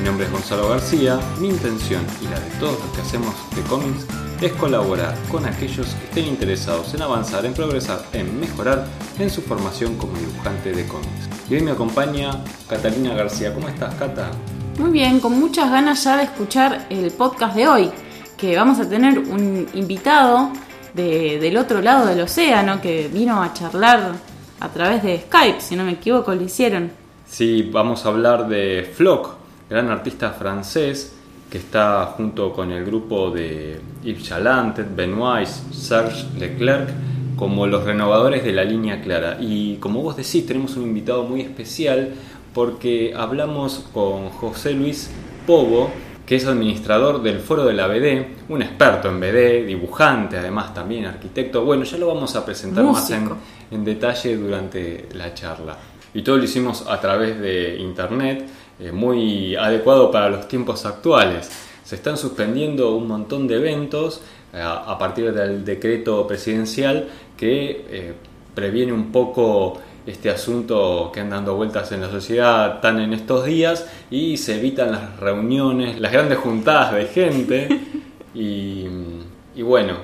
Mi nombre es Gonzalo García, mi intención y la de todos los que hacemos de cómics es colaborar con aquellos que estén interesados en avanzar, en progresar, en mejorar en su formación como dibujante de cómics. Y hoy me acompaña Catalina García. ¿Cómo estás, Cata? Muy bien, con muchas ganas ya de escuchar el podcast de hoy, que vamos a tener un invitado del otro lado del océano que vino a charlar a través de Skype, si no me equivoco, lo hicieron. Sí, vamos a hablar de Flock, gran artista francés que está junto con el grupo de Yves Chalantet, Benoit, Serge Leclerc como los renovadores de la línea clara. Y como vos decís, tenemos un invitado muy especial porque hablamos con José Luis Pobo, que es administrador del Foro de la BD, un experto en BD, dibujante, además también arquitecto. Bueno, ya lo vamos a presentar más en, en detalle durante la charla. Y todo lo hicimos a través de internet eh, muy adecuado para los tiempos actuales. Se están suspendiendo un montón de eventos eh, a partir del decreto presidencial que eh, previene un poco este asunto que han dando vueltas en la sociedad tan en estos días y se evitan las reuniones, las grandes juntadas de gente y, bueno,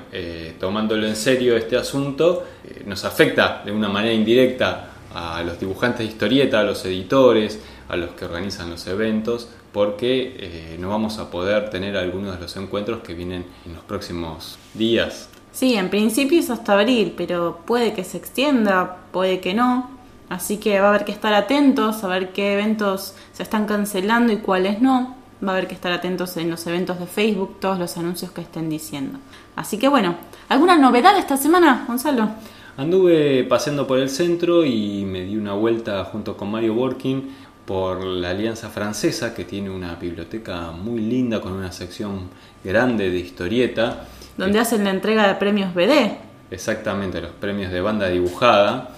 tomándolo en serio este asunto, nos afecta de una manera indirecta a los dibujantes de historieta, a los editores, a los que organizan los eventos, porque eh, no vamos a poder tener algunos de los encuentros que vienen en los próximos días. Sí, en principio es hasta abril, pero puede que se extienda, puede que no. Así que va a haber que estar atentos, a ver qué eventos se están cancelando y cuáles no. Va a haber que estar atentos en los eventos de Facebook, todos los anuncios que estén diciendo. Así que bueno, ¿alguna novedad esta semana, Gonzalo? Anduve paseando por el centro y me di una vuelta junto con Mario Working por la Alianza Francesa, que tiene una biblioteca muy linda con una sección grande de historieta. Donde hacen la entrega de premios BD. Exactamente, los premios de banda dibujada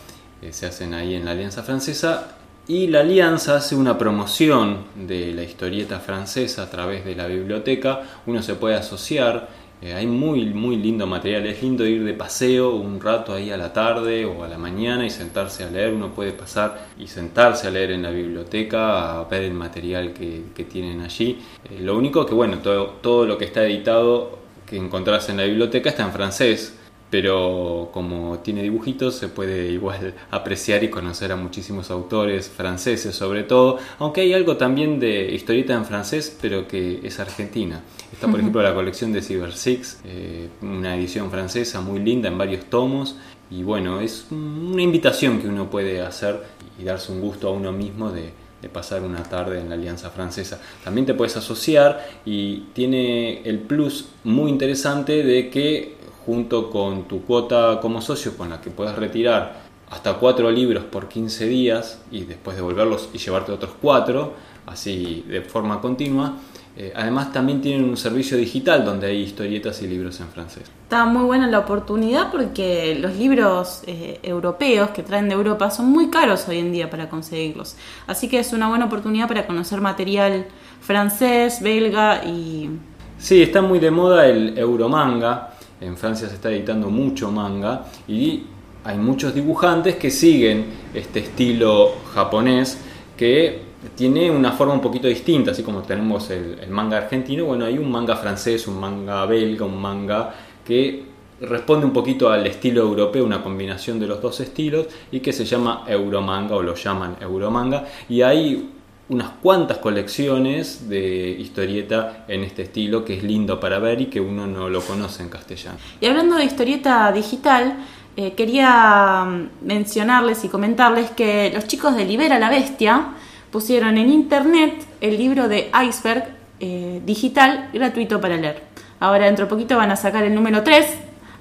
eh, se hacen ahí en la Alianza Francesa. Y la Alianza hace una promoción de la historieta francesa a través de la biblioteca. Uno se puede asociar eh, hay muy, muy lindo material, es lindo ir de paseo un rato ahí a la tarde o a la mañana y sentarse a leer, uno puede pasar y sentarse a leer en la biblioteca, a ver el material que, tienen allí. Eh, lo único que, bueno, todo, todo lo que está editado que encontrás en la biblioteca está en francés, pero como tiene dibujitos se puede igual apreciar y conocer a muchísimos autores franceses sobre todo, aunque hay algo también de historieta en francés, pero que es argentina. Está por ejemplo la colección de Cyber Six, eh, una edición francesa muy linda en varios tomos, y bueno, es una invitación que uno puede hacer y darse un gusto a uno mismo de, de pasar una tarde en la Alianza Francesa. También te puedes asociar y tiene el plus muy interesante de que junto con tu cuota como socio con la que puedes retirar hasta cuatro libros por 15 días y después devolverlos y llevarte otros cuatro, así de forma continua. Eh, además también tienen un servicio digital donde hay historietas y libros en francés. Está muy buena la oportunidad porque los libros eh, europeos que traen de Europa son muy caros hoy en día para conseguirlos. Así que es una buena oportunidad para conocer material francés, belga y... Sí, está muy de moda el euromanga en Francia se está editando mucho manga y hay muchos dibujantes que siguen este estilo japonés que tiene una forma un poquito distinta, así como tenemos el, manga argentino, bueno, hay un manga francés, un manga belga, un manga que responde un poquito al estilo europeo, una combinación de los dos estilos y que se llama Euromanga o lo llaman Euromanga. Y hay unas cuantas colecciones de historieta en este estilo que es lindo para ver y que uno no lo conoce en castellano. Y hablando de historieta digital, eh, quería mm, mencionarles y comentarles que los chicos de Libera la Bestia pusieron en internet el libro de Iceberg eh, digital gratuito para leer. Ahora dentro de poquito van a sacar el número 3.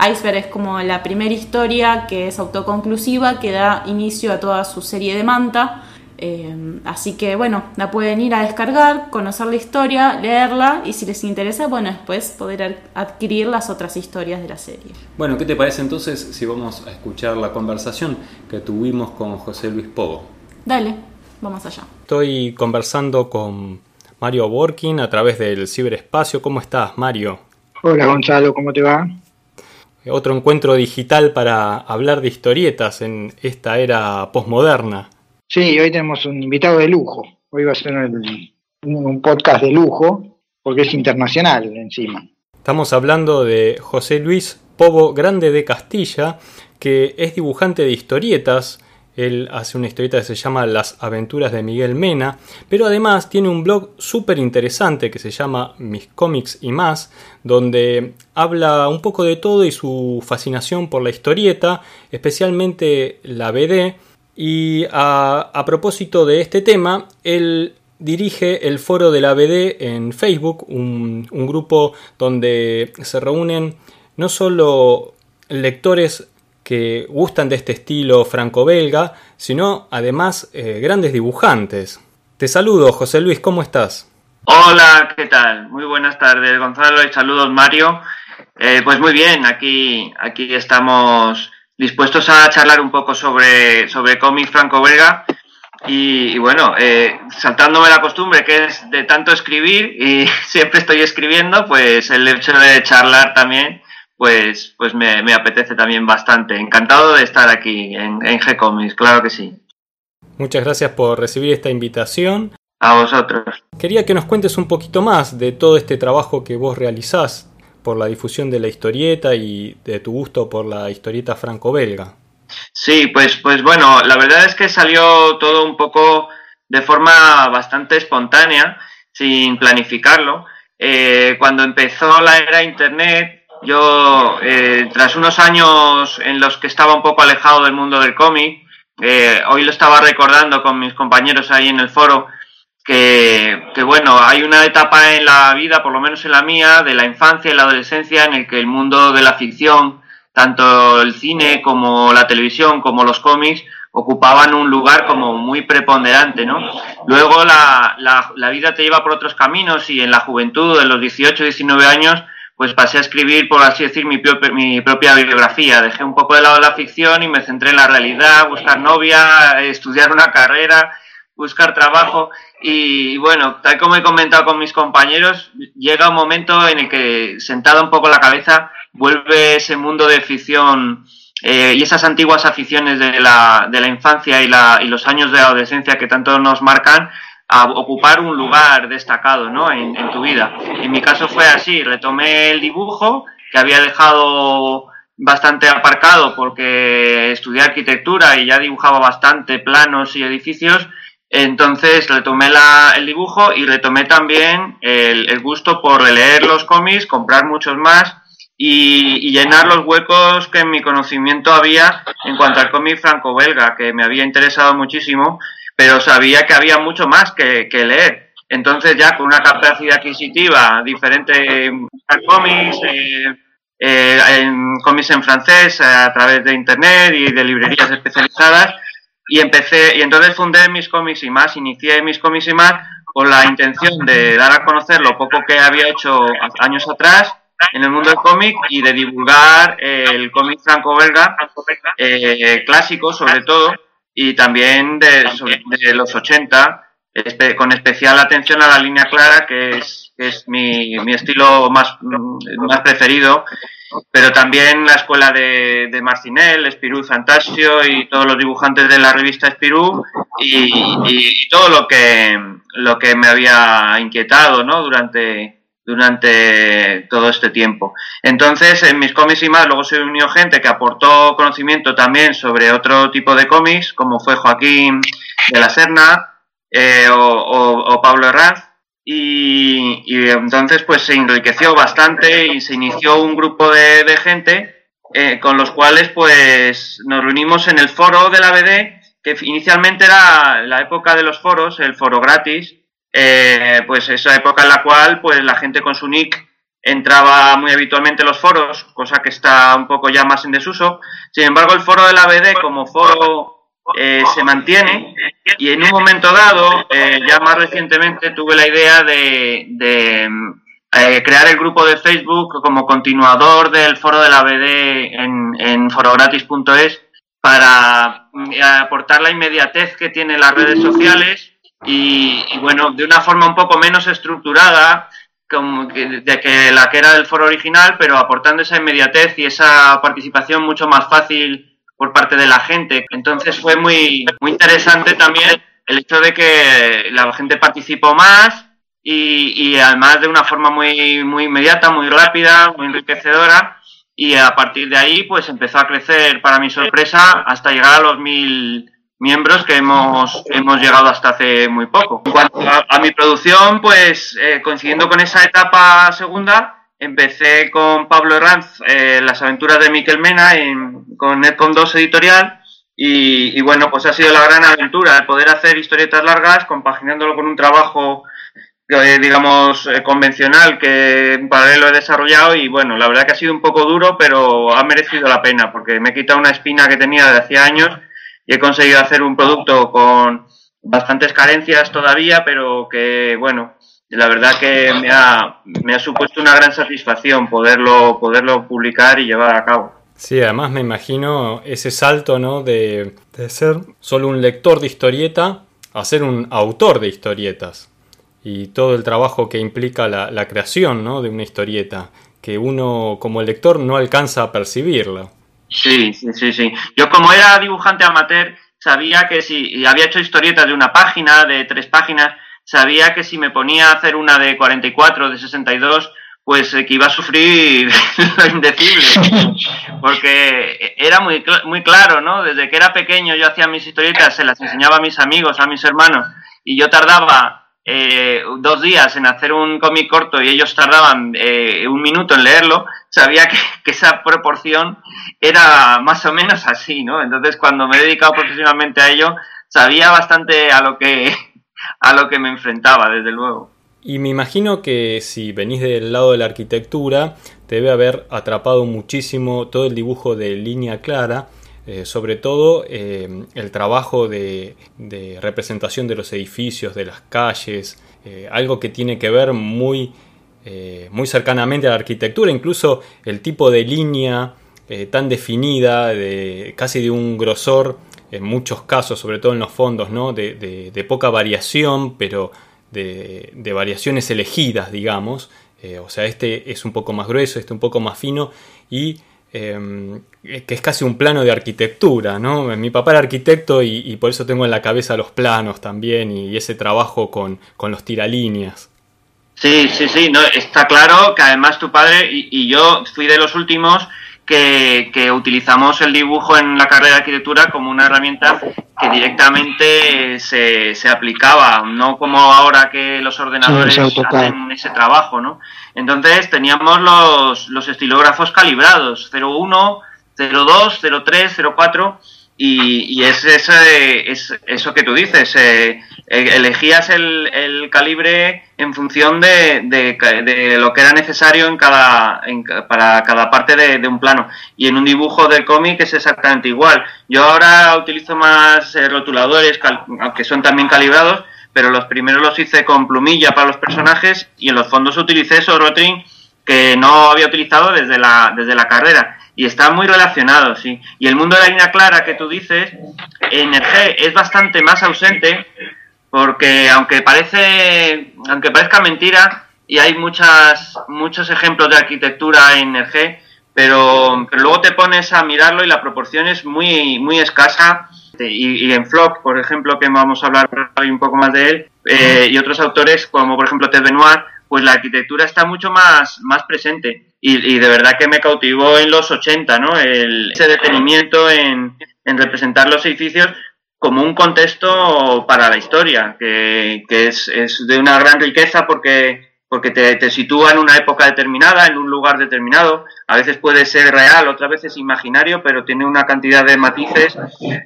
Iceberg es como la primera historia que es autoconclusiva, que da inicio a toda su serie de manta Eh, así que bueno, la pueden ir a descargar, conocer la historia, leerla y si les interesa, bueno, después poder adquirir las otras historias de la serie. Bueno, ¿qué te parece entonces si vamos a escuchar la conversación que tuvimos con José Luis Pogo? Dale, vamos allá. Estoy conversando con Mario Borkin a través del ciberespacio. ¿Cómo estás, Mario? Hola, Gonzalo, ¿cómo te va? Otro encuentro digital para hablar de historietas en esta era posmoderna. Sí, hoy tenemos un invitado de lujo. Hoy va a ser un podcast de lujo porque es internacional encima. Estamos hablando de José Luis Pobo Grande de Castilla, que es dibujante de historietas. Él hace una historieta que se llama Las aventuras de Miguel Mena, pero además tiene un blog súper interesante que se llama Mis cómics y más, donde habla un poco de todo y su fascinación por la historieta, especialmente la BD, y a, propósito de este tema, él dirige el foro de la BD en Facebook, un, grupo donde se reúnen no solo lectores que gustan de este estilo franco-belga, sino además eh, grandes dibujantes. Te saludo, José Luis, ¿cómo estás? Hola, ¿qué tal? Muy buenas tardes, Gonzalo, y saludos, Mario. Eh, pues muy bien, aquí, aquí estamos dispuestos a charlar un poco sobre, sobre cómic franco-belga. Y, bueno, eh, saltándome la costumbre que es de tanto escribir y siempre estoy escribiendo, pues el hecho de charlar también, pues, pues me, apetece también bastante. Encantado de estar aquí en, en G-Comics, claro que sí. Muchas gracias por recibir esta invitación. A vosotros. Quería que nos cuentes un poquito más de todo este trabajo que vos realizás por la difusión de la historieta y de tu gusto por la historieta franco-belga. Sí, pues, pues bueno, la verdad es que salió todo un poco de forma bastante espontánea, sin planificarlo. Eh, cuando empezó la era Internet, yo, eh, tras unos años en los que estaba un poco alejado del mundo del cómic, eh, hoy lo estaba recordando con mis compañeros ahí en el foro, que, bueno, hay una etapa en la vida, por lo menos en la mía, de la infancia y la adolescencia, en el que el mundo de la ficción, tanto el cine como la televisión, como los cómics, ocupaban un lugar como muy preponderante, ¿no? Luego la, la, la vida te lleva por otros caminos y en la juventud, en los 18, 19 años, pues pasé a escribir, por así decir, mi, mi, propia bibliografía. Dejé un poco de lado la ficción y me centré en la realidad, buscar novia, estudiar una carrera buscar trabajo y bueno, tal como he comentado con mis compañeros, llega un momento en el que sentado un poco la cabeza vuelve ese mundo de ficción eh, y esas antiguas aficiones de la, de la infancia y, la, y los años de adolescencia que tanto nos marcan a ocupar un lugar destacado ¿no? en, en tu vida. En mi caso fue así, retomé el dibujo que había dejado bastante aparcado porque estudié arquitectura y ya dibujaba bastante planos y edificios entonces retomé la, el dibujo y retomé también el, gusto por leer los cómics, comprar muchos más y, llenar los huecos que en mi conocimiento había en cuanto al cómic franco-belga, que me había interesado muchísimo, pero sabía que había mucho más que, leer. Entonces ya con una capacidad adquisitiva diferente en cómics, eh, eh, cómics en francés a través de internet y de librerías especializadas, y empecé, y entonces fundé mis cómics y más, inicié mis cómics y más con la intención de dar a conocer lo poco que había hecho años atrás en el mundo del cómic y de divulgar el cómic franco-belga eh, clásico sobre todo y también de, de los 80 con especial atención a la línea clara que es, que es mi, mi estilo más, más preferido pero también la escuela de, de Marcinel, Espirú Fantasio y todos los dibujantes de la revista Espirú y, todo lo que, lo que me había inquietado ¿no? durante, durante todo este tiempo. Entonces, en mis cómics y más, luego se unió gente que aportó conocimiento también sobre otro tipo de cómics, como fue Joaquín de la Serna eh, o, o Pablo Herranz, y, entonces pues se enriqueció bastante y se inició un grupo de, gente eh, con los cuales pues nos reunimos en el foro de la BD, que inicialmente era la época de los foros, el foro gratis, eh, pues esa época en la cual pues la gente con su nick entraba muy habitualmente en los foros, cosa que está un poco ya más en desuso. Sin embargo, el foro de la BD como foro eh, se mantiene. Y en un momento dado, eh, ya más recientemente, tuve la idea de, eh, crear el grupo de Facebook como continuador del foro de la BD en, forogratis.es para aportar la inmediatez que tienen las redes sociales y, bueno, de una forma un poco menos estructurada como de que la que era del foro original, pero aportando esa inmediatez y esa participación mucho más fácil por parte de la gente. Entonces fue muy, muy interesante también el hecho de que la gente participó más y, además de una forma muy, muy inmediata, muy rápida, muy enriquecedora. Y a partir de ahí, pues empezó a crecer, para mi sorpresa, hasta llegar a los mil miembros que hemos, hemos llegado hasta hace muy poco. En cuanto a, mi producción, pues eh, coincidiendo con esa etapa segunda, empecé con Pablo Herranz, eh, las aventuras de Miquel Mena, en, con Netcom 2 Editorial, y, bueno, pues ha sido la gran aventura, el poder hacer historietas largas, compaginándolo con un trabajo, eh, digamos, convencional que en paralelo he desarrollado, y bueno, la verdad que ha sido un poco duro, pero ha merecido la pena, porque me he quitado una espina que tenía de hacía años, y he conseguido hacer un producto con bastantes carencias todavía, pero que, bueno, la verdad que me ha, me ha supuesto una gran satisfacción poderlo, poderlo publicar y llevar a cabo. Sí, además me imagino ese salto, ¿no? De, de ser solo un lector de historieta a ser un autor de historietas. Y todo el trabajo que implica la, la creación, ¿no? De una historieta, que uno como lector no alcanza a percibirlo. Sí, sí, sí, sí. Yo como era dibujante amateur, sabía que si había hecho historietas de una página, de tres páginas, sabía que si me ponía a hacer una de 44, de 62, pues eh, que iba a sufrir lo indecible. Porque era muy, muy claro, ¿no? Desde que era pequeño yo hacía mis historietas, se las enseñaba a mis amigos, a mis hermanos, y yo tardaba eh, dos días en hacer un cómic corto y ellos tardaban eh, un minuto en leerlo, sabía que, esa proporción era más o menos así, ¿no? Entonces, cuando me he dedicado profesionalmente a ello, sabía bastante a lo que, a lo que me enfrentaba, desde luego. Y me imagino que si venís del lado de la arquitectura, debe haber atrapado muchísimo todo el dibujo de línea clara eh, sobre todo eh, el trabajo de, representación de los edificios, de las calles, eh, algo que tiene que ver muy, muy cercanamente a la arquitectura, incluso el tipo de línea tan definida, de, casi de un grosor, en muchos casos, sobre todo en los fondos, ¿no? de, de poca variación, pero de, variaciones elegidas, digamos. o sea, este es un poco más grueso, este un poco más fino y Em, que es casi un plano de arquitectura, ¿no? Mi papá era arquitecto y, por eso tengo en la cabeza los planos también y, ese trabajo con, los tiralíneas. Sí, sí, sí, no, está claro que además tu padre y, yo fui de los últimos que, utilizamos el dibujo en la carrera de arquitectura como una herramienta que directamente se, se aplicaba, no como ahora que los ordenadores hacen ese trabajo, ¿no? Entonces teníamos los, los estilógrafos calibrados, 01, 02, 03, 04 y, y es, ese, es eso que tú dices, eh, elegías el, el, calibre en función de, de, lo que era necesario en cada, para cada parte de, un plano. Y en un dibujo del cómic es exactamente igual. Yo ahora utilizo más eh, rotuladores, aunque son también calibrados, pero los primeros los hice con plumilla para los personajes y en los fondos utilicé esos rotring que no había utilizado desde la, desde la carrera. Y están muy relacionados, sí. Y el mundo de la línea clara que tú dices, en el G es bastante más ausente, porque aunque parece, aunque parezca mentira, y hay muchas, muchos ejemplos de arquitectura en el G, pero, luego te pones a mirarlo y la proporción es muy, muy escasa y, en Flock, por ejemplo, que vamos a hablar hoy un poco más de él, eh, y otros autores como por ejemplo Ted Benoit, pues la arquitectura está mucho más, más presente. Y, de verdad que me cautivó en los 80, ¿no? Ese detenimiento en, en representar los edificios como un contexto para la historia, que, que es, es, de una gran riqueza porque porque te, te, sitúa en una época determinada, en un lugar determinado. A veces puede ser real, otras veces imaginario, pero tiene una cantidad de matices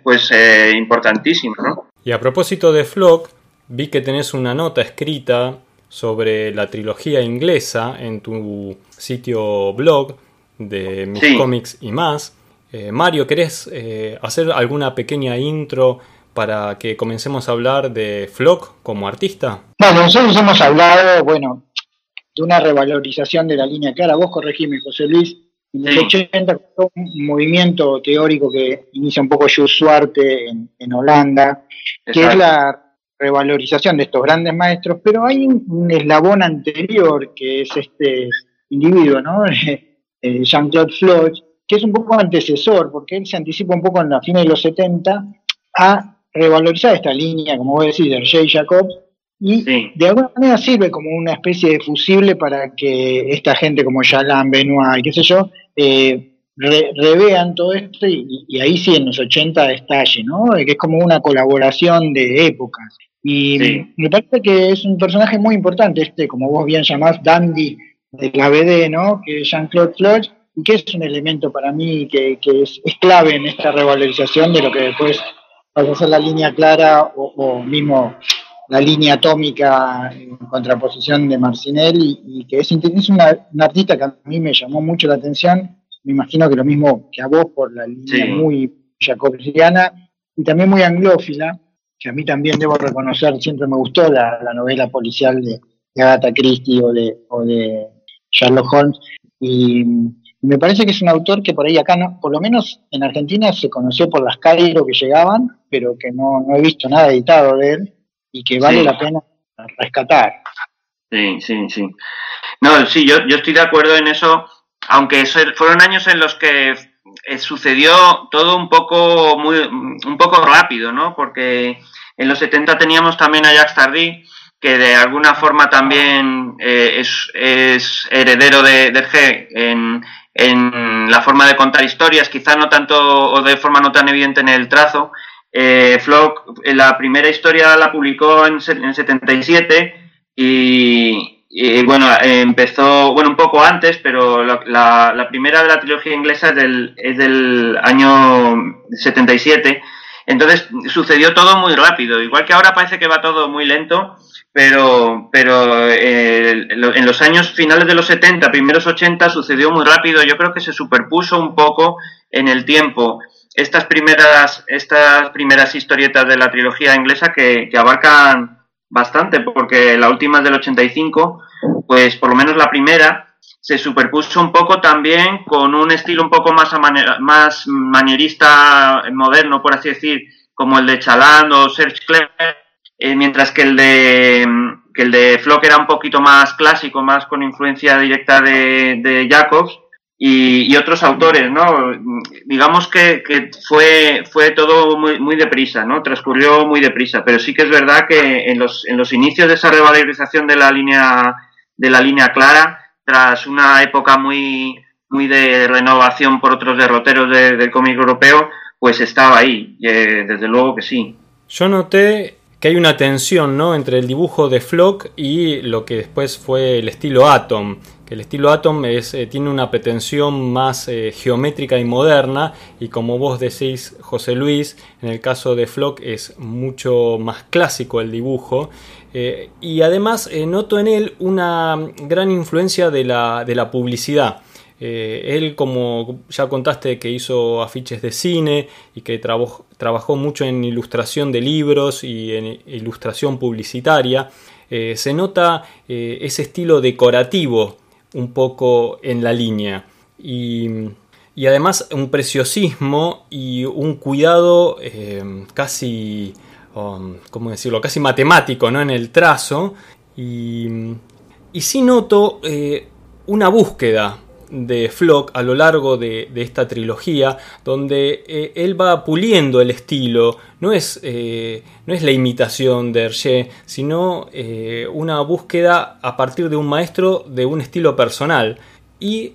pues eh, importantísima. ¿no? Y a propósito de Flock, vi que tenés una nota escrita sobre la trilogía inglesa en tu sitio blog de mis cómics y más. Eh, Mario, ¿querés hacer alguna pequeña intro para que comencemos a hablar de Flock como artista? Bueno, nosotros hemos hablado, bueno, de una revalorización de la línea clara. Vos corregime, José Luis. En los 80 un movimiento teórico que inicia un poco Jules Suarte en, Holanda, que es la revalorización de estos grandes maestros, pero hay un, eslabón anterior que es este individuo, ¿no? Eh, Jean-Claude Floch, que es un poco antecesor, porque él se anticipa un poco en la fines de los 70 a revalorizar esta línea, como vos decís, de Hergé Jacobs, y de alguna manera sirve como una especie de fusible para que esta gente como Jalan, Benoit y qué sé yo, eh, revean todo esto y, ahí sí en los 80 estalle, ¿no? Que es como una colaboración de épocas. Y me parece que es un personaje muy importante, este, como vos bien llamás, Dandy de la BD, ¿no? Que es Jean-Claude Floch, y que es un elemento para mí que, es, clave en esta revalorización de lo que después va a ser la línea clara o mismo la línea atómica en contraposición de Marcinelli y, que es, es una, artista que a mí me llamó mucho la atención, me imagino que lo mismo que a vos por la línea muy jacobsiana y también muy anglófila, que a mí también debo reconocer, siempre me gustó la, novela policial de, Agatha Christie o de, o de Sherlock Holmes. Y me parece que es un autor que por ahí acá, no, por lo menos en Argentina se conoció por las Cairo que llegaban, pero que no, no he visto nada editado de él y que vale la pena rescatar. Sí, sí, sí. No, sí, yo, yo estoy de acuerdo en eso, aunque fueron años en los que eh, sucedió todo un poco, muy, un poco rápido, ¿no? Porque en los 70 teníamos también a Jacques Tardy, que de alguna forma también eh, es, es, heredero de, de G en, en la forma de contar historias, quizá no tanto o de forma no tan evidente en el trazo, eh, Flock, eh, la primera historia la publicó en, en 77 y, y bueno, empezó, bueno, un poco antes, pero la, la, primera de la trilogía inglesa es del, es del año 77. Entonces sucedió todo muy rápido, igual que ahora parece que va todo muy lento, pero, pero eh, en los años finales de los 70, primeros 80 sucedió muy rápido. Yo creo que se superpuso un poco en el tiempo estas primeras, estas primeras historietas de la trilogía inglesa que, abarcan bastante, porque la última es del 85, pues por lo menos la primera se superpuso un poco también con un estilo un poco más, más manierista moderno, por así decir, como el de Chaland o Serge Clair, eh, mientras que el de que el de Flock era un poquito más clásico, más con influencia directa de, de Jacobs, y, otros autores, ¿no? Digamos que, fue, fue todo muy, muy deprisa, ¿no? Transcurrió muy deprisa, pero sí que es verdad que en los, en los inicios de esa revalorización de la línea, de la línea clara, tras una época muy, muy de renovación por otros derroteros del cómic europeo, pues estaba ahí, eh, desde luego que sí. Yo noté que hay una tensión ¿no? entre el dibujo de Flock y lo que después fue el estilo Atom. Que el estilo Atom es, eh, tiene una pretensión más eh, geométrica y moderna y como vos decís José Luis, en el caso de Flock es mucho más clásico el dibujo. Eh, y además noto en él una gran influencia de la, de la publicidad. Eh, él, como ya contaste, que hizo afiches de cine y que trabajó mucho en ilustración de libros y en ilustración publicitaria, eh, se nota eh, ese estilo decorativo un poco en la línea. Y, además un preciosismo y un cuidado casi, um, ¿cómo decirlo?, casi matemático ¿no? en el trazo. Y, y sí noto una búsqueda de Flock a lo largo de, esta trilogía, donde eh, él va puliendo el estilo, no es, eh, no es la imitación de Hergé, sino eh, una búsqueda a partir de un maestro de un estilo personal. Y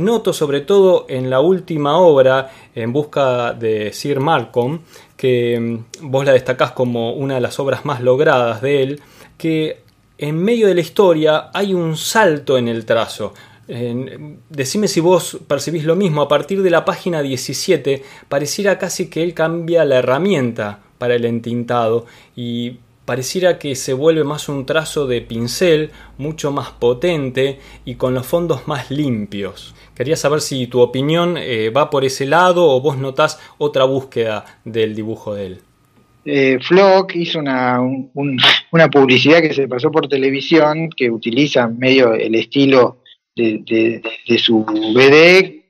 noto sobre todo en la última obra, En busca de Sir Malcolm, que mm, vos la destacás como una de las obras más logradas de él, que en medio de la historia hay un salto en el trazo decime si vos percibís lo mismo. A partir de la página 17 pareciera casi que él cambia la herramienta para el entintado y pareciera que se vuelve más un trazo de pincel, mucho más potente y con los fondos más limpios. Quería saber si tu opinión eh, va por ese lado o vos notás otra búsqueda del dibujo de él. Eh, Flock hizo una, una, publicidad que se pasó por televisión que utiliza medio el estilo de, su BD.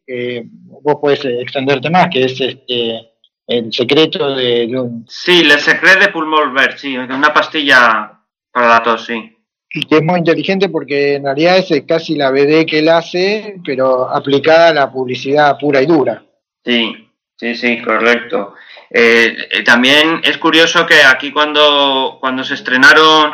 vos podés extenderte más, que es este el secreto de, un... Sí, el secreto de Pulmol Verde, sí, una pastilla para la tos, sí. Y que es muy inteligente porque en realidad es casi la BD que él hace, pero aplicada a la publicidad pura y dura. Sí, sí, sí, correcto. Eh, eh, también es curioso que aquí cuando, cuando se estrenaron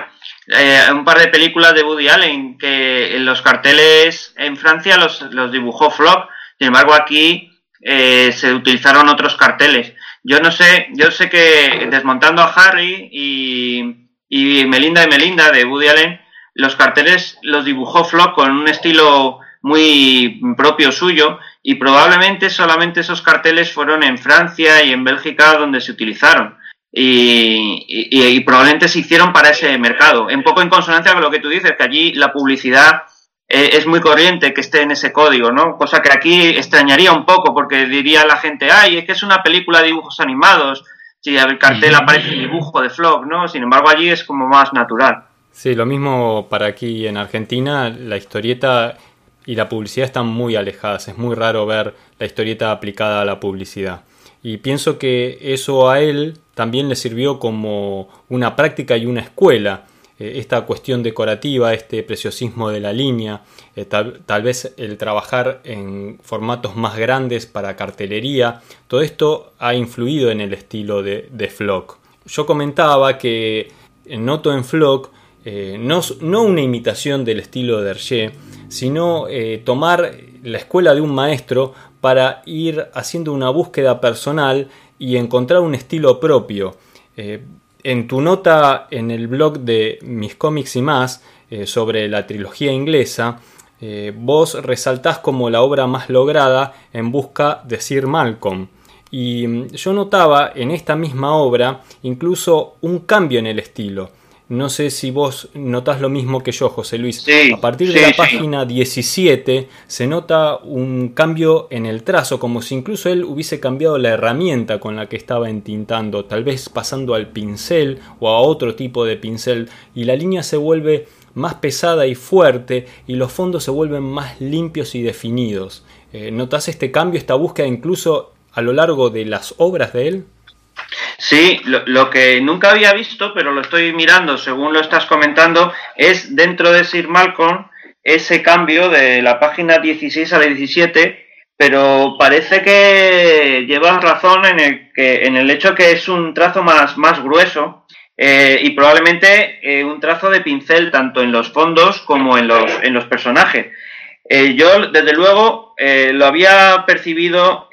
eh, un par de películas de Woody Allen, que en los carteles en Francia los, los dibujó Flock, sin embargo aquí se utilizaron otros carteles. Yo no sé, yo sé que desmontando a Harry y, y Melinda y Melinda de Woody Allen, los carteles los dibujó Flock con un estilo muy propio suyo y probablemente solamente esos carteles fueron en Francia y en Bélgica donde se utilizaron. Y, y, probablemente se hicieron para ese mercado. Un poco en consonancia con lo que tú dices, que allí la publicidad eh, es muy corriente que esté en ese código, ¿no? Cosa que aquí extrañaría un poco, porque diría la gente, ay, es que es una película de dibujos animados, si el cartel aparece el dibujo de Flock, ¿no? Sin embargo, allí es como más natural. Sí, lo mismo para aquí en Argentina, la historieta y la publicidad están muy alejadas. Es muy raro ver la historieta aplicada a la publicidad. Y pienso que eso a él también le sirvió como una práctica y una escuela. Eh, esta cuestión decorativa, este preciosismo de la línea, eh, tal, vez el trabajar en formatos más grandes para cartelería, todo esto ha influido en el estilo de, de Flock. Yo comentaba que noto en Flock eh, no, no, una imitación del estilo de Hergé, sino tomar la escuela de un maestro para ir haciendo una búsqueda personal y encontrar un estilo propio. Eh, en tu nota en el blog de Mis cómics y más eh, sobre la trilogía inglesa, vos resaltás como la obra más lograda en busca de Sir Malcolm. Y mm, yo notaba en esta misma obra incluso un cambio en el estilo. No sé si vos notás lo mismo que yo, José Luis. a partir de la página 17 se nota un cambio en el trazo, como si incluso él hubiese cambiado la herramienta con la que estaba entintando, tal vez pasando al pincel o a otro tipo de pincel, y la línea se vuelve más pesada y fuerte y los fondos se vuelven más limpios y definidos. Eh, ¿Notas este cambio, esta búsqueda incluso a lo largo de las obras de él? Sí, lo, que nunca había visto, pero lo estoy mirando según lo estás comentando, es dentro de Sir Malcolm ese cambio de la página 16 a la 17, pero parece que llevas razón en el, que, en el hecho que es un trazo más, más grueso eh, y probablemente eh, un trazo de pincel tanto en los fondos como en los, en los personajes. Eh, yo, desde luego, lo había percibido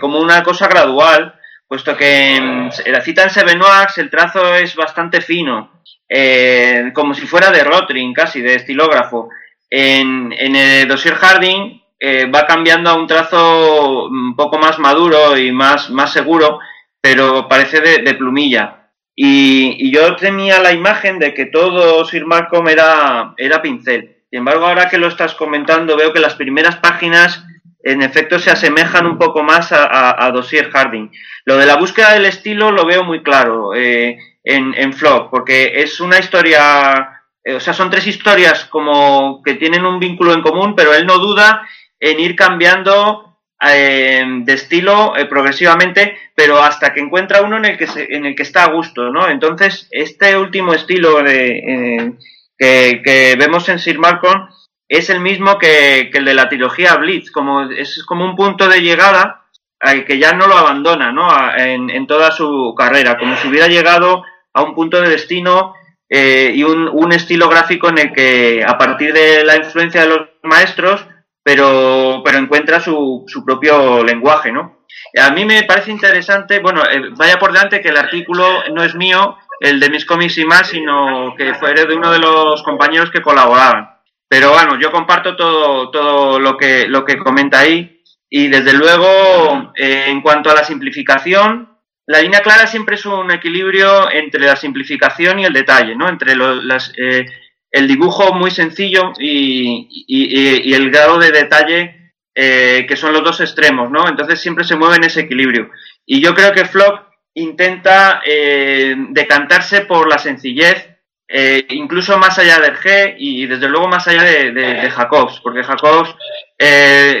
como una cosa gradual, puesto que en, la cita en Sevenoaks el trazo es bastante fino, eh, como si fuera de Rotring, casi, de estilógrafo. En, el dossier Harding eh, va cambiando a un trazo un poco más maduro y más, más seguro, pero parece de, plumilla. Y, yo tenía la imagen de que todo Sir Malcolm era, era pincel. Sin embargo, ahora que lo estás comentando, veo que las primeras páginas en efecto se asemejan un poco más a, a, Dossier Harding. Lo de la búsqueda del estilo lo veo muy claro eh, en, en Flock, porque es una historia, eh, o sea, son tres historias como que tienen un vínculo en común, pero él no duda en ir cambiando eh, de estilo progresivamente, pero hasta que encuentra uno en el que, en el que está a gusto, ¿no? Entonces, este último estilo de, que, que, vemos en Sir Malcolm es el mismo que, el de la trilogía Blitz, como, es como un punto de llegada al que ya no lo abandona ¿no? en, toda su carrera, como si hubiera llegado a un punto de destino eh, y un, estilo gráfico en el que a partir de la influencia de los maestros, pero, pero encuentra su, su propio lenguaje. ¿no? A mí me parece interesante, bueno, eh, vaya por delante que el artículo no es mío, el de mis cómics y más, sino que fue de uno de los compañeros que colaboraban. Pero bueno, yo comparto todo, todo lo, que, lo que comenta ahí y desde luego eh, en cuanto a la simplificación, la línea clara siempre es un equilibrio entre la simplificación y el detalle, ¿no? Entre las, eh, el dibujo muy sencillo y, el grado de detalle eh, que son los dos extremos, ¿no? Entonces siempre se mueve en ese equilibrio. Y yo creo que Flock intenta eh, decantarse por la sencillez, incluso más allá del G y desde luego más allá de, Jacobs, porque Jacobs,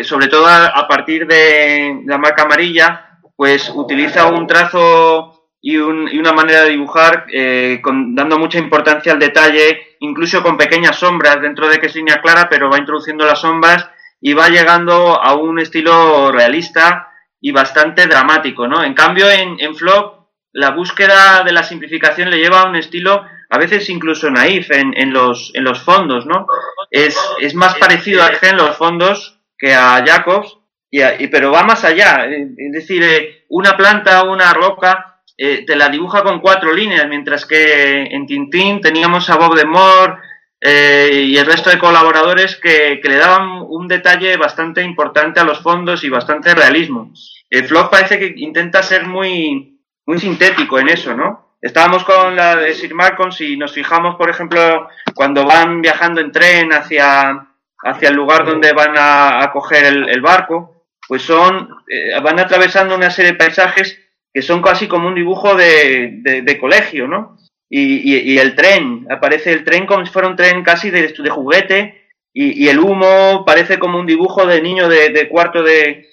sobre todo a partir de la marca amarilla, pues utiliza un trazo y, una manera de dibujar eh, dando mucha importancia al detalle, incluso con pequeñas sombras, dentro de que es línea clara, pero va introduciendo las sombras y va llegando a un estilo realista y bastante dramático, ¿no? En cambio, en Flop, la búsqueda de la simplificación le lleva a un estilo a veces incluso naif en, los, en los fondos, ¿no? Es, es más parecido a G en los fondos que a Jacobs, y, pero va más allá. Eh, es decir, eh, una planta una roca eh, te la dibuja con cuatro líneas, mientras que en Tintín teníamos a Bob de Moore y el resto de colaboradores que, le daban un detalle bastante importante a los fondos y bastante realismo. El Flock parece que intenta ser muy, muy sintético en eso, ¿no? Estábamos con la de Sir Malcolm, si nos fijamos, por ejemplo, cuando van viajando en tren hacia, hacia el lugar donde van a, coger el barco, pues son, eh, van atravesando una serie de paisajes que son casi como un dibujo de, de, colegio, ¿no? Y, y, el tren, aparece el tren como si fuera un tren casi de, de juguete, y, y, el humo parece como un dibujo de niño de, cuarto de,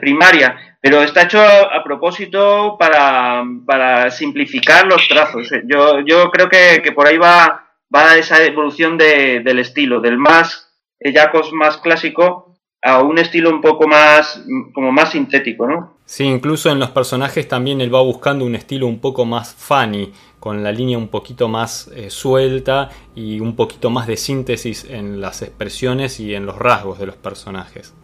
primaria, pero está hecho a, propósito para, para, simplificar los trazos. Yo, yo creo que, que por ahí va, va esa evolución del estilo, del más, más clásico a un estilo un poco más, como más sintético, ¿no? Sí, incluso en los personajes también él va buscando un estilo un poco más funny, con la línea un poquito más eh, suelta y un poquito más de síntesis en las expresiones y en los rasgos de los personajes.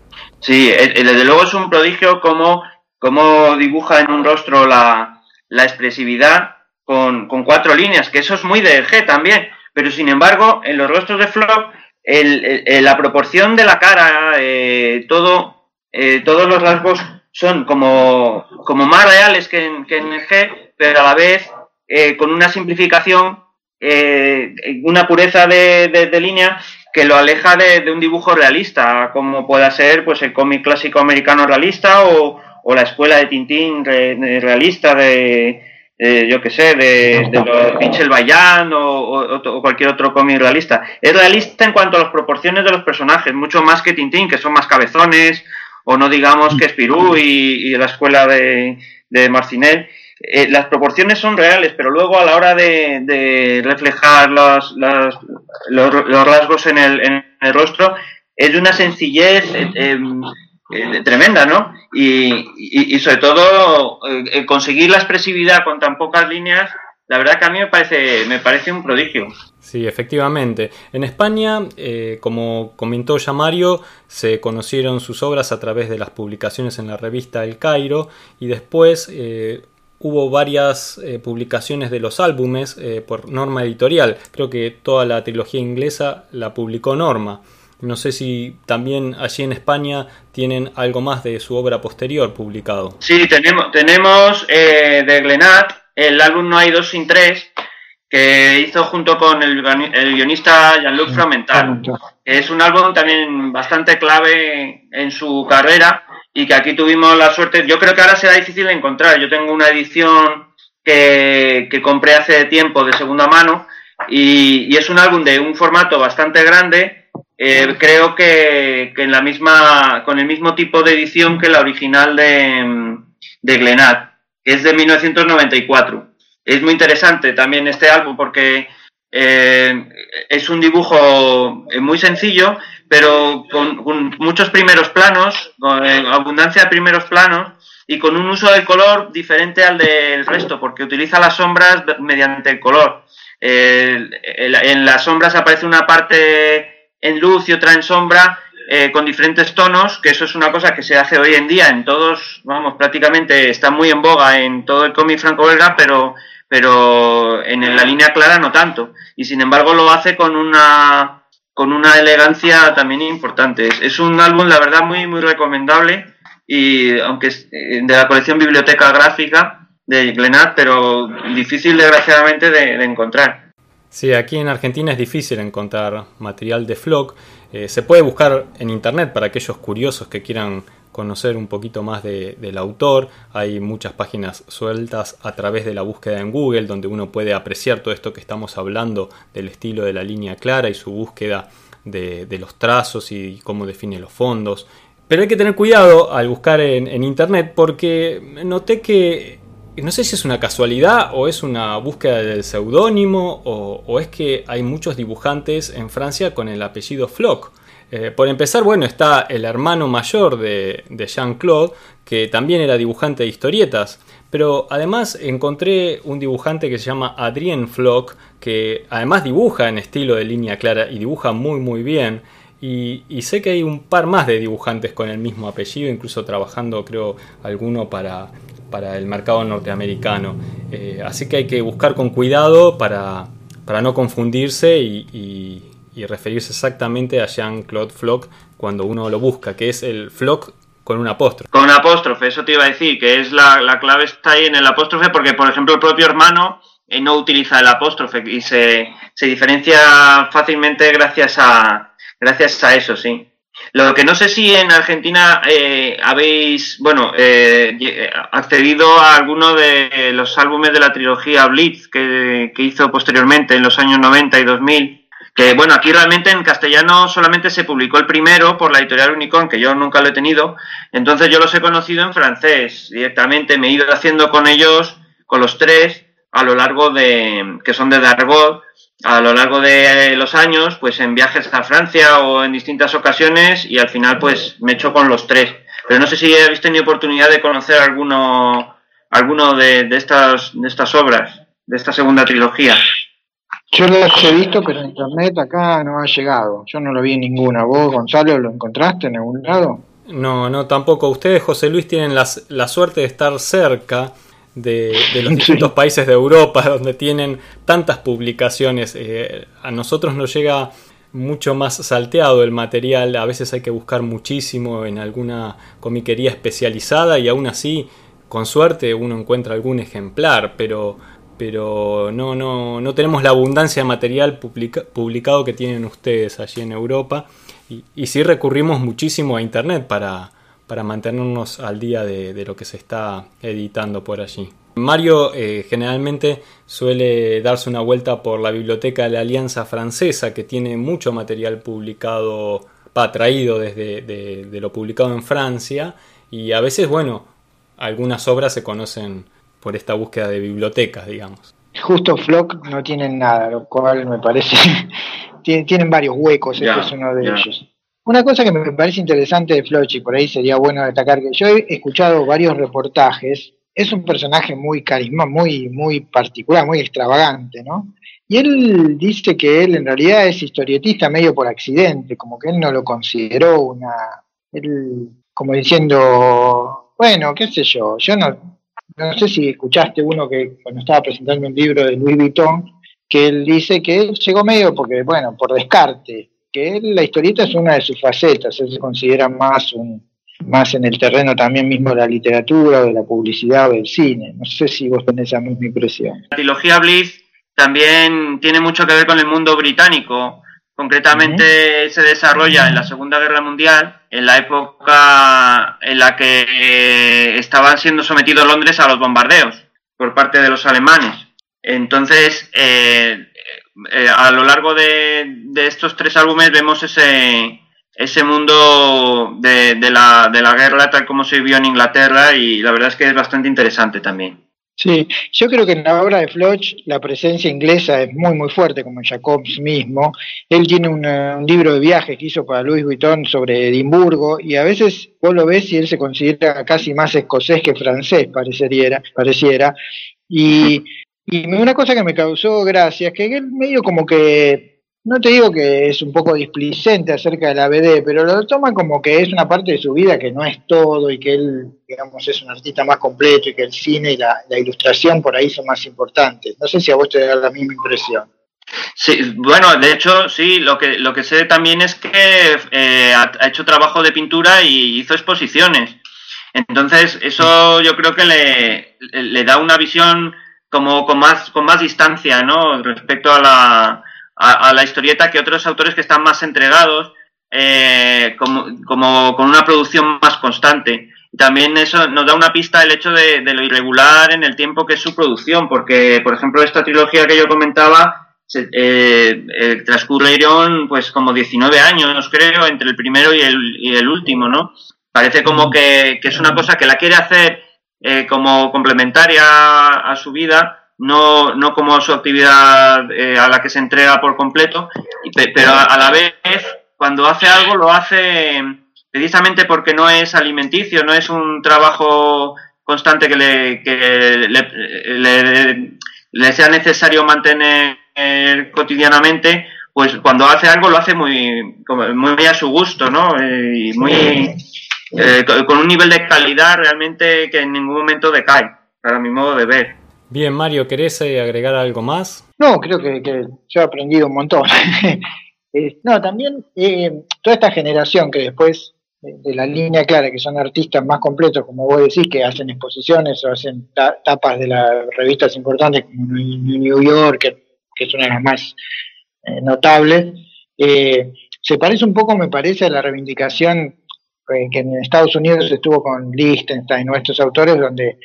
Sí, desde luego es un prodigio como, como dibuja en un rostro la, la expresividad con, con, cuatro líneas, que eso es muy de G también, pero sin embargo en los rostros de Flop el, la proporción de la cara, eh, todo, eh, todos los rasgos son como, como más reales que en, que en G, pero a la vez eh, con una simplificación, una pureza de, de, línea que lo aleja de, un dibujo realista, como pueda ser pues el cómic clásico americano realista o, la escuela de Tintín realista de, yo qué sé, de, de los Mitchell Bayan o, cualquier otro cómic realista. Es realista en cuanto a las proporciones de los personajes, mucho más que Tintín, que son más cabezones, o no digamos que Spirou y, la escuela de, de Marcinel. Eh, las proporciones son reales, pero luego a la hora de, reflejar los, los, los, rasgos en el, en el rostro, es de una sencillez eh, em, eh, tremenda, ¿no? Y, sobre todo eh, conseguir la expresividad con tan pocas líneas, la verdad que a mí me parece, me parece un prodigio. Sí, efectivamente. En España, eh, como comentó ya Mario, se conocieron sus obras a través de las publicaciones en la revista El Cairo y después hubo varias publicaciones de los álbumes por Norma Editorial. Creo que toda la trilogía inglesa la publicó Norma. No sé si también allí en España tienen algo más de su obra posterior publicado. Sí, tenemos, tenemos eh, de Glenat el álbum No hay dos sin tres, que hizo junto con el, guionista Jean-Luc Fragmental. Es un álbum también bastante clave en su carrera y que aquí tuvimos la suerte. Yo creo que ahora será difícil de encontrar. Yo tengo una edición que, que compré hace tiempo de segunda mano y, y es un álbum de un formato bastante grande eh, creo que, en la misma, con el mismo tipo de edición que la original de, de Glenat, que es de 1994. Es muy interesante también este álbum porque eh, es un dibujo eh, muy sencillo, pero con, muchos primeros planos, con abundancia de primeros planos y con un uso del color diferente al del resto, porque utiliza las sombras mediante el color. en las sombras aparece una parte en luz y otra en sombra eh, con diferentes tonos, que eso es una cosa que se hace hoy en día en todos, vamos, prácticamente está muy en boga en todo el cómic franco-belga, pero, pero en la línea clara no tanto. Y sin embargo lo hace con una, con una elegancia también importante. Es, un álbum, la verdad, muy, muy recomendable y aunque es eh, de la colección Biblioteca Gráfica de Glenat, pero difícil desgraciadamente de, encontrar. Sí, aquí en Argentina es difícil encontrar material de Flock. Eh, se puede buscar en internet para aquellos curiosos que quieran conocer un poquito más del autor. Hay muchas páginas sueltas a través de la búsqueda en Google donde uno puede apreciar todo esto que estamos hablando del estilo de la línea clara y su búsqueda de, los trazos y cómo define los fondos. Pero hay que tener cuidado al buscar en, internet porque noté que no sé si es una casualidad o es una búsqueda del seudónimo o, es que hay muchos dibujantes en Francia con el apellido Floch. Eh, por empezar, bueno, está el hermano mayor de, Jean-Claude, que también era dibujante de historietas. Pero además encontré un dibujante que se llama Adrien Floch, que además dibuja en estilo de línea clara y dibuja muy muy bien. Y, sé que hay un par más de dibujantes con el mismo apellido, incluso trabajando creo alguno para, para el mercado norteamericano. Eh, así que hay que buscar con cuidado para, para no confundirse y referirse exactamente a Jean-Claude Floch cuando uno lo busca, que es el Floch con un apóstrofe. Con un apóstrofe, eso te iba a decir, que es la, clave está ahí en el apóstrofe, porque por ejemplo el propio hermano eh, no utiliza el apóstrofe y se, se diferencia fácilmente gracias a, gracias a eso, sí. Lo que no sé si en Argentina eh, habéis, bueno, eh, accedido a alguno de los álbumes de la trilogía Blitz que, que hizo posteriormente en los años 90 y 2000 que bueno, aquí realmente en castellano solamente se publicó el primero por la editorial Unicon, que yo nunca lo he tenido, entonces yo los he conocido en francés directamente, me he ido haciendo con ellos, con los tres, a lo largo de, que son de Dargot, a lo largo de los años, pues en viajes a Francia o en distintas ocasiones y al final pues me he hecho con los tres. Pero no sé si habéis tenido oportunidad de conocer alguno, alguno de, de, estas, de estas obras, de esta segunda trilogía. Yo lo he visto, pero en internet acá no ha llegado. Yo no lo vi en ninguna. ¿Vos, Gonzalo, lo encontraste en algún lado? No, no, tampoco. Ustedes, José Luis, tienen la suerte de estar cerca de, los distintos países de Europa donde tienen tantas publicaciones. Eh, a nosotros nos llega mucho más salteado el material. A veces hay que buscar muchísimo en alguna comiquería especializada y aún así, con suerte, uno encuentra algún ejemplar, pero pero no, no, no tenemos la abundancia de material publicado que tienen ustedes allí en Europa y, y sí recurrimos muchísimo a Internet para, para mantenernos al día de, lo que se está editando por allí. Mario eh, generalmente suele darse una vuelta por la biblioteca de la Alianza Francesa que tiene mucho material publicado, traído desde de lo publicado en Francia y a veces, bueno, algunas obras se conocen por esta búsqueda de bibliotecas, digamos. Justo Flock no tienen nada, lo cual me parece, tienen, varios huecos, este es uno de ellos. Una cosa que me parece interesante de Floch, y por ahí sería bueno destacar, que yo he escuchado varios reportajes, es un personaje muy carisma, muy, muy particular, muy extravagante, ¿no? Y él dice que él en realidad es historietista medio por accidente, como que él no lo consideró una, él, como diciendo, bueno, qué sé yo, yo no, no sé si escuchaste uno que cuando estaba presentando un libro de Louis Vuitton, que él dice que él llegó medio porque, bueno, por descarte, que él, la historieta es una de sus facetas, él se considera más un más en el terreno también mismo de la literatura, de la publicidad o del cine. No sé si vos tenés esa misma impresión. La trilogía Bliss también tiene mucho que ver con el mundo británico. Concretamente se desarrolla en la Segunda Guerra Mundial, en la época en la que eh, estaban siendo sometidos Londres a los bombardeos por parte de los alemanes. Entonces, eh, eh, a lo largo de, estos tres álbumes vemos ese, ese mundo de, de, la, de la guerra tal como se vivió en Inglaterra y la verdad es que es bastante interesante también. Sí, yo creo que en la obra de Floch la presencia inglesa es muy muy fuerte, como Jacobs mismo. Él tiene un libro de viajes que hizo para Louis Vuitton sobre Edimburgo y a veces vos lo ves y él se considera casi más escocés que francés, pareciera. pareciera. Y, y una cosa que me causó gracia es que él medio como que no te digo que es un poco displicente acerca de la BD, pero lo toma como que es una parte de su vida que no es todo y que él, digamos, es un artista más completo y que el cine y la, ilustración por ahí son más importantes. No sé si a vos te da la misma impresión. Sí, bueno, de hecho, sí, lo que, lo que sé también es que eh, ha, hecho trabajo de pintura y hizo exposiciones. Entonces, eso yo creo que le, le da una visión como con más, con más distancia, ¿no? Respecto a la, a, la historieta que otros autores que están más entregados, eh, como, como, con una producción más constante. También eso nos da una pista el hecho de, lo irregular en el tiempo que es su producción, porque, por ejemplo, esta trilogía que yo comentaba se, eh, eh transcurrieron pues como 19 años, creo, entre el primero y el, y el último, ¿no? Parece como que, que es una cosa que la quiere hacer eh, como complementaria a su vida, no, no como su actividad eh, a la que se entrega por completo, pero a, la vez, cuando hace algo, lo hace precisamente porque no es alimenticio, no es un trabajo constante que le, que le, sea necesario mantener cotidianamente, pues cuando hace algo lo hace muy, muy a su gusto, ¿no? Y muy eh, con un nivel de calidad realmente que en ningún momento decae, para mi modo de ver. Bien, Mario, ¿querés eh, agregar algo más? No, creo que, yo he aprendido un montón. Eh, no, también toda esta generación que después de la línea clara, que son artistas más completos, como vos decís, que hacen exposiciones o hacen tapas de las revistas importantes como New York, que, es una de las más notables, se parece un poco, me parece, a la reivindicación eh, que en Estados Unidos estuvo con Lichtenstein, nuestros autores, donde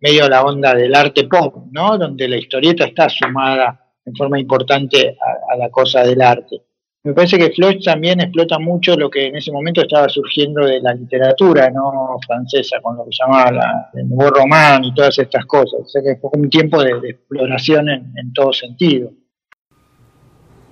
medio la onda del arte pop, ¿no? Donde la historieta está sumada en forma importante a, la cosa del arte. Me parece que Floch también explota mucho lo que en ese momento estaba surgiendo de la literatura no francesa, con lo que llamaba la, el Nouveau Roman y todas estas cosas. O sea que fue un tiempo de, exploración en, todo sentido.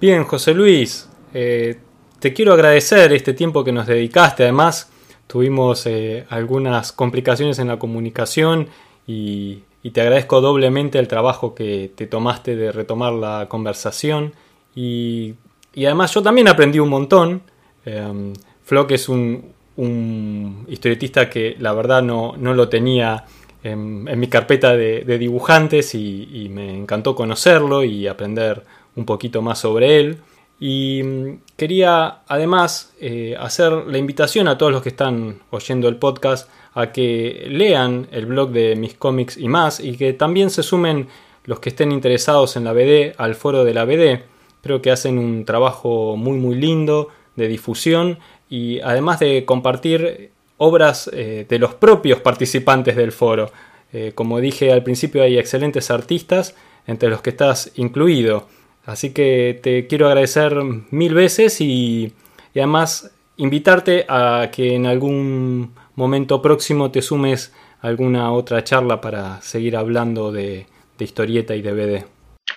Bien, José Luis, eh, te quiero agradecer este tiempo que nos dedicaste. Además, tuvimos eh, algunas complicaciones en la comunicación y, te agradezco doblemente el trabajo que te tomaste de retomar la conversación. Y, además yo también aprendí un montón. Eh, Flock es un, historietista que la verdad no, lo tenía en, mi carpeta de, dibujantes y me encantó conocerlo y aprender un poquito más sobre él. Y mm, quería además eh, hacer la invitación a todos los que están oyendo el podcast a que lean el blog de mis cómics y más y que también se sumen los que estén interesados en la BD al foro de la BD. Creo que hacen un trabajo muy muy lindo de difusión y además de compartir obras eh, de los propios participantes del foro. Eh, como dije al principio hay excelentes artistas entre los que estás incluido. Así que te quiero agradecer mil veces y, además invitarte a que en algún momento próximo te sumes a alguna otra charla para seguir hablando de, historieta y de BD.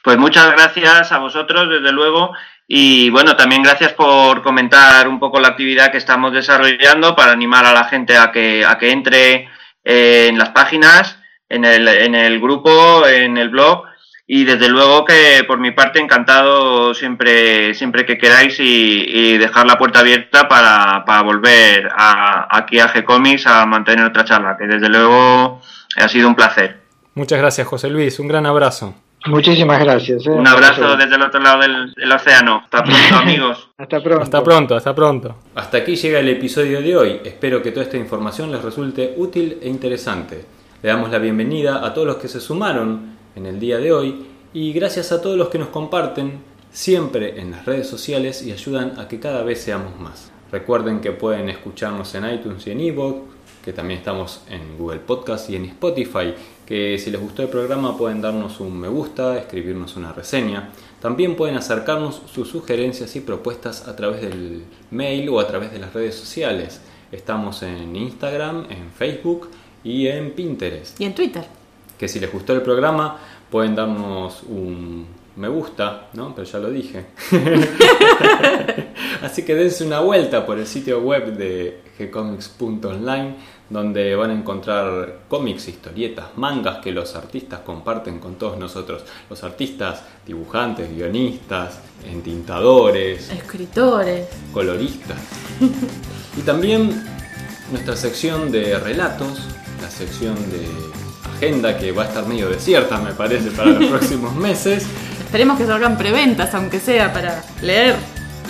Pues muchas gracias a vosotros, desde luego. Y bueno, también gracias por comentar un poco la actividad que estamos desarrollando para animar a la gente a que, a que entre eh, en las páginas, en el, en el grupo, en el blog y desde luego que por mi parte encantado siempre siempre que queráis y, dejar la puerta abierta para, para volver a, aquí a G-Comics a mantener otra charla, que desde luego ha sido un placer. Muchas gracias José Luis, un gran abrazo. Muchísimas gracias. ¿eh? Un abrazo desde el otro lado del, del, océano. Hasta pronto amigos. Hasta pronto. Hasta pronto, hasta pronto. Hasta aquí llega el episodio de hoy. Espero que toda esta información les resulte útil e interesante. Le damos la bienvenida a todos los que se sumaron en el día de hoy y gracias a todos los que nos comparten siempre en las redes sociales y ayudan a que cada vez seamos más. Recuerden que pueden escucharnos en iTunes y en eBook, que también estamos en Google Podcast y en Spotify, que si les gustó el programa pueden darnos un me gusta, escribirnos una reseña. También pueden acercarnos sus sugerencias y propuestas a través del mail o a través de las redes sociales. Estamos en Instagram, en Facebook y en Pinterest. Y en Twitter. Que si les gustó el programa pueden darnos un me gusta, ¿no? Pero ya lo dije. Así que dense una vuelta por el sitio web de gcomics.online donde van a encontrar cómics, historietas, mangas que los artistas comparten con todos nosotros. Los artistas, dibujantes, guionistas, entintadores, escritores, coloristas. y también nuestra sección de relatos, la sección de agenda que va a estar medio desierta, me parece, para los próximos meses. Esperemos que salgan preventas, aunque sea para leer.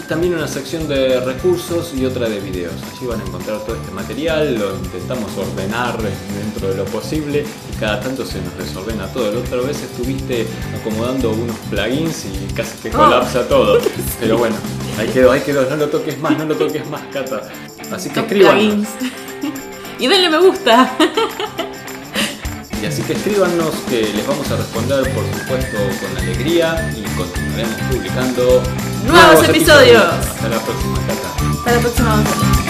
también una sección de recursos y otra de videos. Allí van a encontrar todo este material, lo intentamos ordenar dentro de lo posible y cada tanto se nos desordena todo. La otra vez estuviste acomodando unos plugins y casi que colapsa todo. Pero bueno, ahí quedó, ahí quedó, no lo toques más, no lo toques más, Cata. Así que escriban. y denle me gusta. Y así que escríbanos que les vamos a responder por supuesto con alegría y continuaremos publicando Nuevos episodios. Hasta la próxima, Cata. Hasta la próxima.